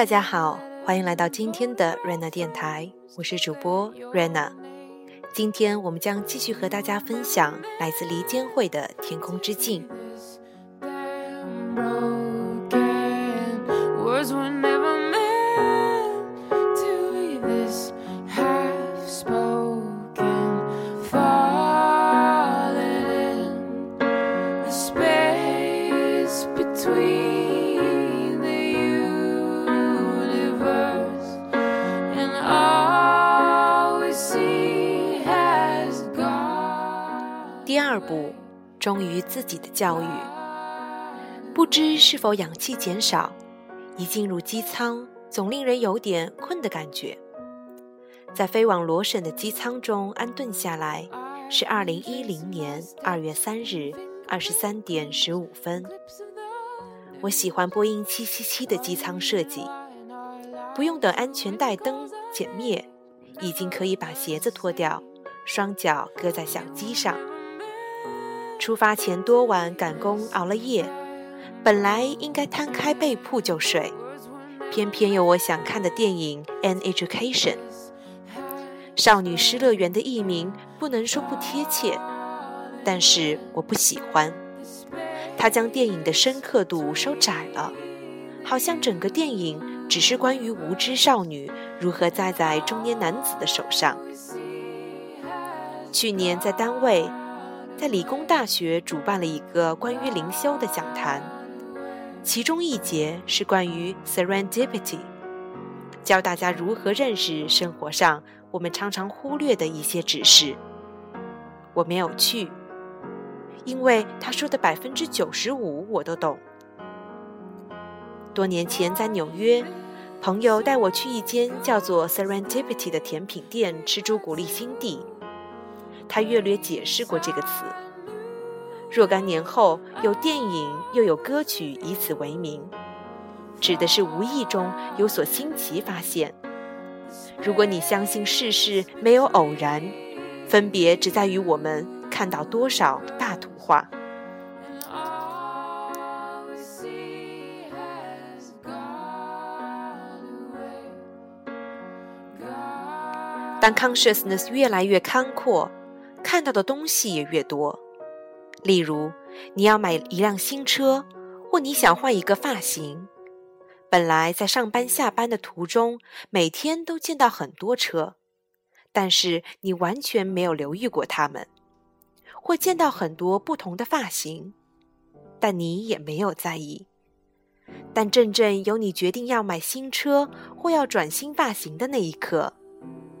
大家好，欢迎来到今天的 Rena 电台，我是主播 Rena。今天我们将继续和大家分享来自黎坚慧的《天空之镜》。教育。不知是否氧气减少，一进入机舱，总令人有点困的感觉。在飞往罗省的机舱中安顿下来，是二零一零年二月三日二十三点十五分。我喜欢波音七七七的机舱设计，不用等安全带灯减灭，已经可以把鞋子脱掉，双脚搁在小机上。出发前多晚赶工熬了夜，本来应该摊开被铺就睡，偏偏有我想看的电影《An Education》。少女失乐园的译名不能说不贴切，但是我不喜欢。它将电影的深刻度收窄了，好像整个电影只是关于无知少女如何栽在中年男子的手上。去年在单位。在理工大学主办了一个关于灵修的讲坛，其中一节是关于 serendipity，教大家如何认识生活上我们常常忽略的一些指示。我没有去，因为他说的百分之九十五我都懂。多年前在纽约，朋友带我去一间叫做 serendipity 的甜品店吃朱古力心地。他略略解释过这个词。若干年后，有电影又有歌曲以此为名，指的是无意中有所新奇发现。如果你相信世事没有偶然，分别只在于我们看到多少大图画。当 consciousness 越来越宽阔。看到的东西也越多，例如，你要买一辆新车，或你想换一个发型。本来在上班下班的途中，每天都见到很多车，但是你完全没有留意过它们；或见到很多不同的发型，但你也没有在意。但真正由你决定要买新车或要转新发型的那一刻，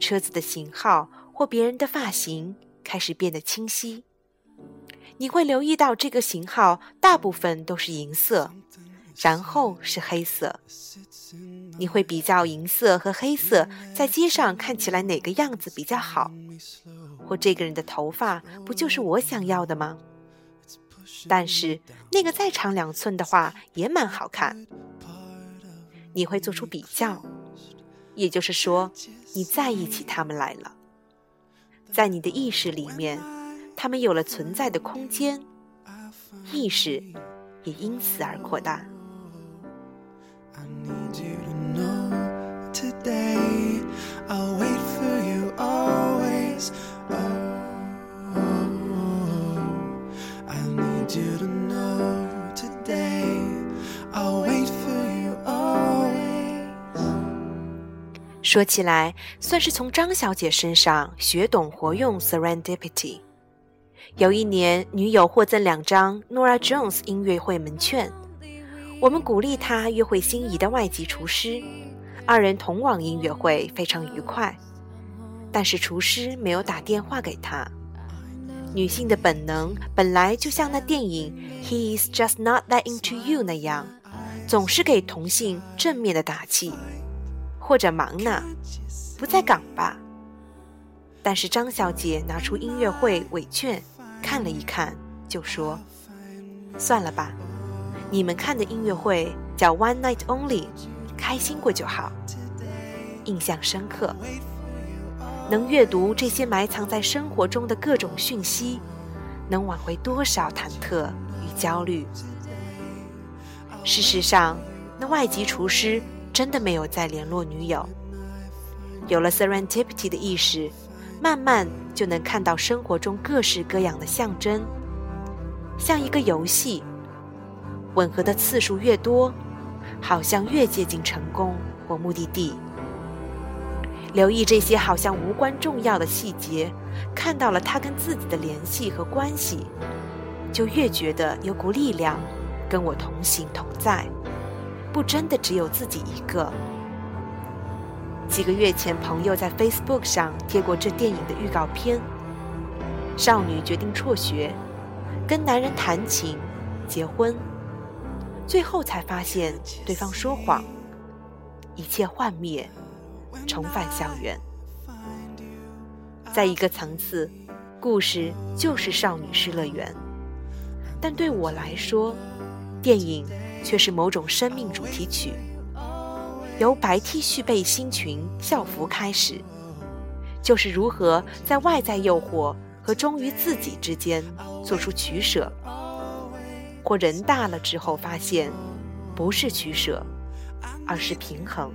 车子的型号或别人的发型。开始变得清晰，你会留意到这个型号大部分都是银色，然后是黑色。你会比较银色和黑色在街上看起来哪个样子比较好，或这个人的头发不就是我想要的吗？但是那个再长两寸的话也蛮好看。你会做出比较，也就是说，你在意起他们来了。在你的意识里面，他们有了存在的空间，意识也因此而扩大。说起来，算是从张小姐身上学懂活用 serendipity。有一年，女友获赠两张 Nora Jones 音乐会门券，我们鼓励她约会心仪的外籍厨师，二人同往音乐会，非常愉快。但是厨师没有打电话给她。女性的本能本来就像那电影《He is just not that into you》那样，总是给同性正面的打气。或者忙呢，不在岗吧。但是张小姐拿出音乐会尾券，看了一看，就说：“算了吧，你们看的音乐会叫 One Night Only，开心过就好。”印象深刻。能阅读这些埋藏在生活中的各种讯息，能挽回多少忐忑与焦虑？事实上，那外籍厨师。真的没有再联络女友。有了 serendipity 的意识，慢慢就能看到生活中各式各样的象征，像一个游戏，吻合的次数越多，好像越接近成功或目的地。留意这些好像无关重要的细节，看到了他跟自己的联系和关系，就越觉得有股力量跟我同行同在，不真的只有自己一个。几个月前，朋友在 Facebook 上贴过这电影的预告片：少女决定辍学，跟男人谈情，结婚，最后才发现对方说谎，一切幻灭。重返校园，在一个层次，故事就是少女失乐园，但对我来说，电影却是某种生命主题曲。由白 T 恤背心裙校服开始，就是如何在外在诱惑和忠于自己之间做出取舍，或人大了之后发现，不是取舍，而是平衡。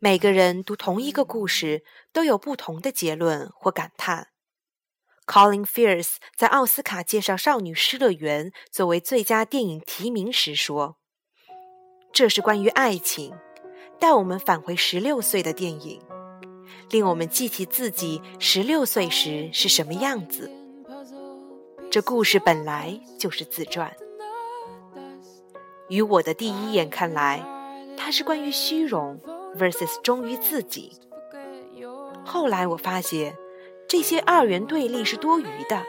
每个人读同一个故事，都有不同的结论或感叹。Colin Fierce 在奥斯卡介绍《少女失乐园》作为最佳电影提名时说：“这是关于爱情，带我们返回十六岁的电影，令我们记起自己十六岁时是什么样子。这故事本来就是自传。于我的第一眼看来，它是关于虚荣。” versus 忠于自己。后来我发现，这些二元对立是多余的，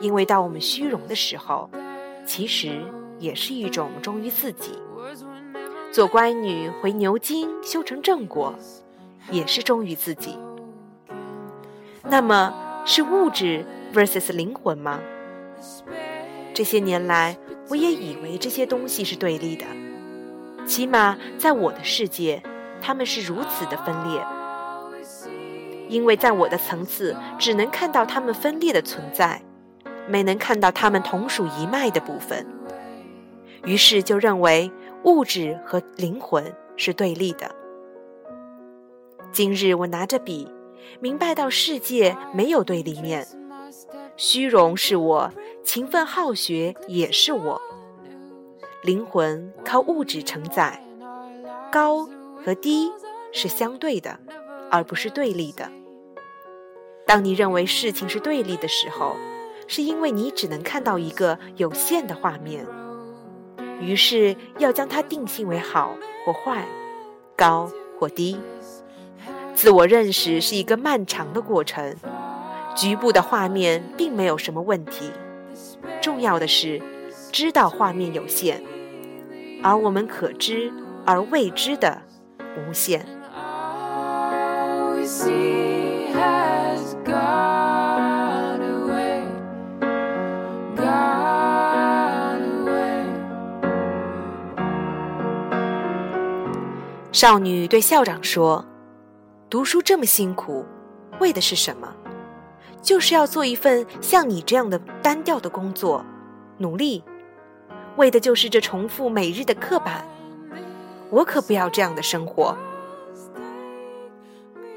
因为当我们虚荣的时候，其实也是一种忠于自己。做乖女回牛津修成正果，也是忠于自己。那么是物质 versus 灵魂吗？这些年来，我也以为这些东西是对立的，起码在我的世界。他们是如此的分裂，因为在我的层次只能看到他们分裂的存在，没能看到他们同属一脉的部分，于是就认为物质和灵魂是对立的。今日我拿着笔，明白到世界没有对立面，虚荣是我，勤奋好学也是我，灵魂靠物质承载，高。和低是相对的，而不是对立的。当你认为事情是对立的时候，是因为你只能看到一个有限的画面，于是要将它定性为好或坏、高或低。自我认识是一个漫长的过程，局部的画面并没有什么问题。重要的是知道画面有限，而我们可知而未知的。无限。少女对校长说：“读书这么辛苦，为的是什么？就是要做一份像你这样的单调的工作，努力，为的就是这重复每日的刻板。”我可不要这样的生活，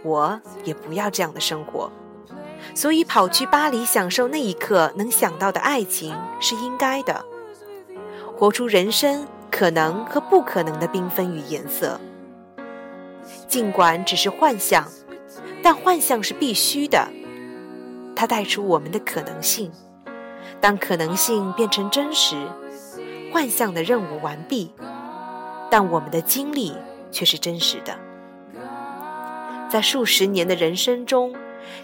我也不要这样的生活，所以跑去巴黎享受那一刻能想到的爱情是应该的，活出人生可能和不可能的缤纷与颜色。尽管只是幻象，但幻象是必须的，它带出我们的可能性。当可能性变成真实，幻象的任务完毕。但我们的经历却是真实的，在数十年的人生中，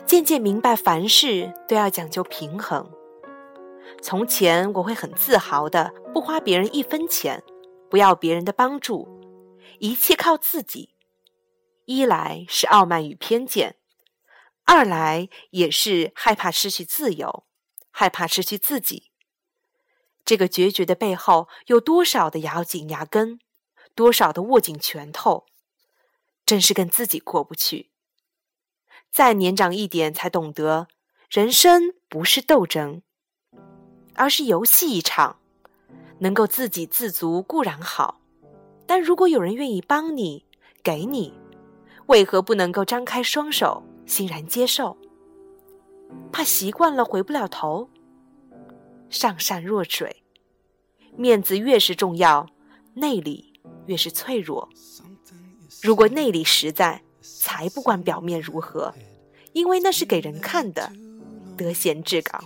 渐渐明白凡事都要讲究平衡。从前我会很自豪的不花别人一分钱，不要别人的帮助，一切靠自己。一来是傲慢与偏见，二来也是害怕失去自由，害怕失去自己。这个决绝的背后有多少的咬紧牙根，多少的握紧拳头，真是跟自己过不去。再年长一点，才懂得，人生不是斗争，而是游戏一场。能够自给自足固然好，但如果有人愿意帮你、给你，为何不能够张开双手，欣然接受？怕习惯了回不了头。上善若水，面子越是重要，内里越是脆弱。如果内里实在，才不管表面如何，因为那是给人看的，得闲志高。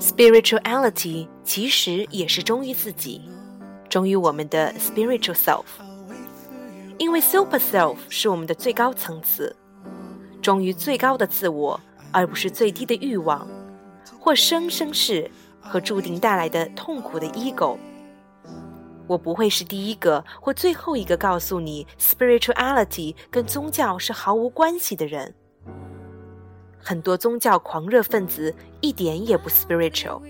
Spirituality 其实也是忠于自己，忠于我们的 spiritual self。因为 super self 是我们的最高层次，忠于最高的自我，而不是最低的欲望，或生生世和注定带来的痛苦的 ego。我不会是第一个或最后一个告诉你，spirituality 跟宗教是毫无关系的人。很多宗教狂热分子一点也不 spiritual，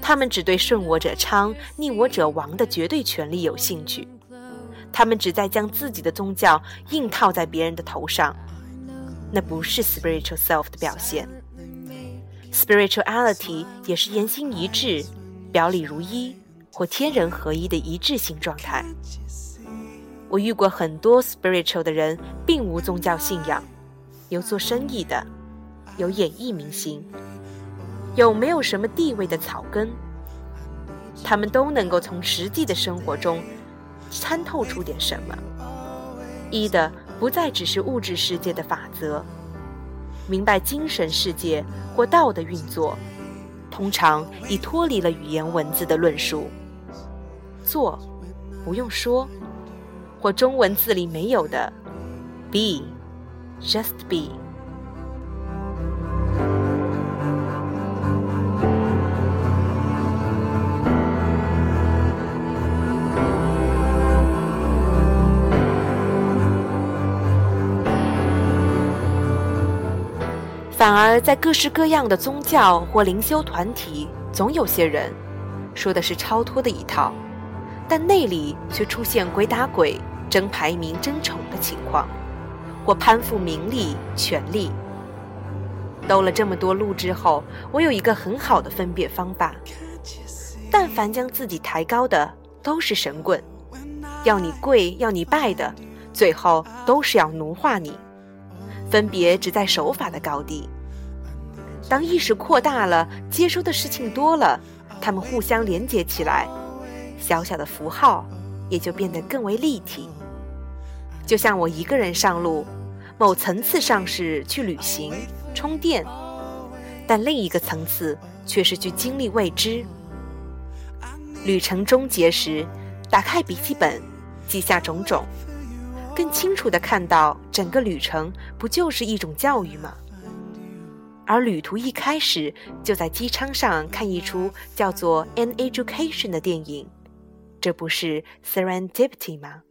他们只对顺我者昌、逆我者亡的绝对权利有兴趣。他们只在将自己的宗教硬套在别人的头上，那不是 spiritual self 的表现。Spirituality 也是言行一致、表里如一。或天人合一的一致性状态。我遇过很多 spiritual 的人，并无宗教信仰，有做生意的，有演艺明星，有没有什么地位的草根，他们都能够从实际的生活中参透出点什么。一的不再只是物质世界的法则，明白精神世界或道的运作，通常已脱离了语言文字的论述。做，不用说，或中文字里没有的，be，just be。而在各式各样的宗教或灵修团体，总有些人说的是超脱的一套。但内里却出现鬼打鬼、争排名、争宠的情况，或攀附名利、权力。兜了这么多路之后，我有一个很好的分辨方法：但凡将自己抬高的，都是神棍；要你跪、要你拜的，最后都是要奴化你。分别只在手法的高低。当意识扩大了，接收的事情多了，他们互相连接起来。小小的符号也就变得更为立体。就像我一个人上路，某层次上是去旅行、充电，但另一个层次却是去经历未知。旅程终结时，打开笔记本，记下种种，更清楚地看到整个旅程不就是一种教育吗？而旅途一开始就在机舱上看一出叫做《An Education》的电影。这不是 serendipity 吗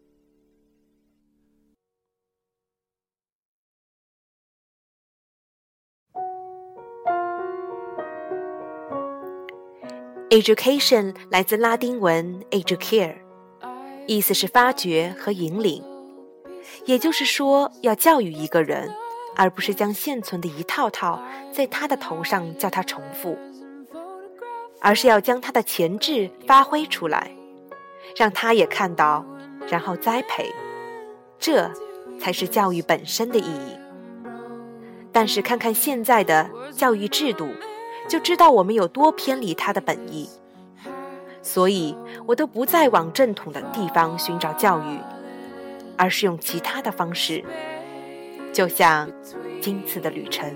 ？Education 来自拉丁文 educare，意思是发掘和引领。也就是说，要教育一个人，而不是将现存的一套套在他的头上叫他重复，而是要将他的潜质发挥出来。让他也看到，然后栽培，这才是教育本身的意义。但是看看现在的教育制度，就知道我们有多偏离它的本意。所以我都不再往正统的地方寻找教育，而是用其他的方式，就像今次的旅程。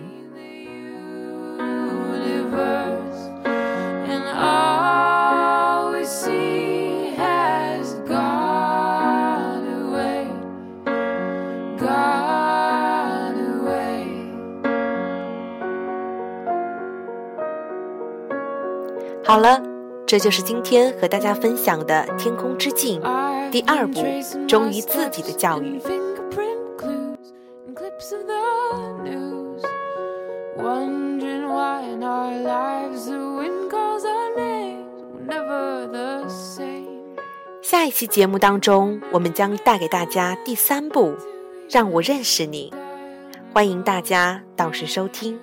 好了，这就是今天和大家分享的天空之境第二部，忠于自己的教育。期节目当中，我们将带给大家第三部《让我认识你》，欢迎大家到时收听。